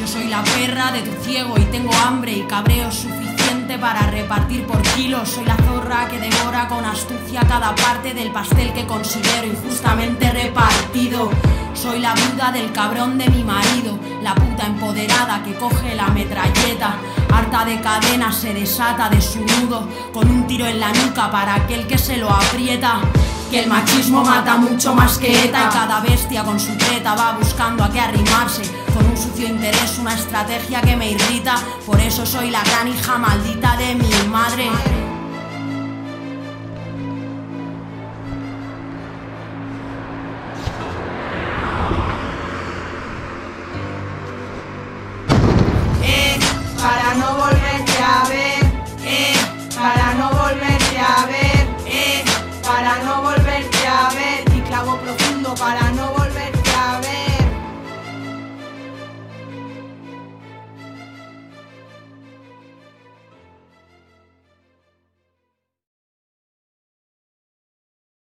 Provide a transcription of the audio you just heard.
Yo soy la perra de tu ciego y tengo hambre y cabreo suficiente para repartir por kilos. Soy la zorra que devora con astucia cada parte del pastel que considero injustamente repartido. Soy la viuda del cabrón de mi marido, la puta empoderada que coge la metralleta. Harta de cadenas se desata de su nudo con un tiro en la nuca para aquel que se lo aprieta. Que el machismo mata mucho más que ETA y cada bestia con su treta va buscando a qué arrimarse sucio interés, una estrategia que me irrita. Por eso soy la gran hija maldita de mi madre. para no volver.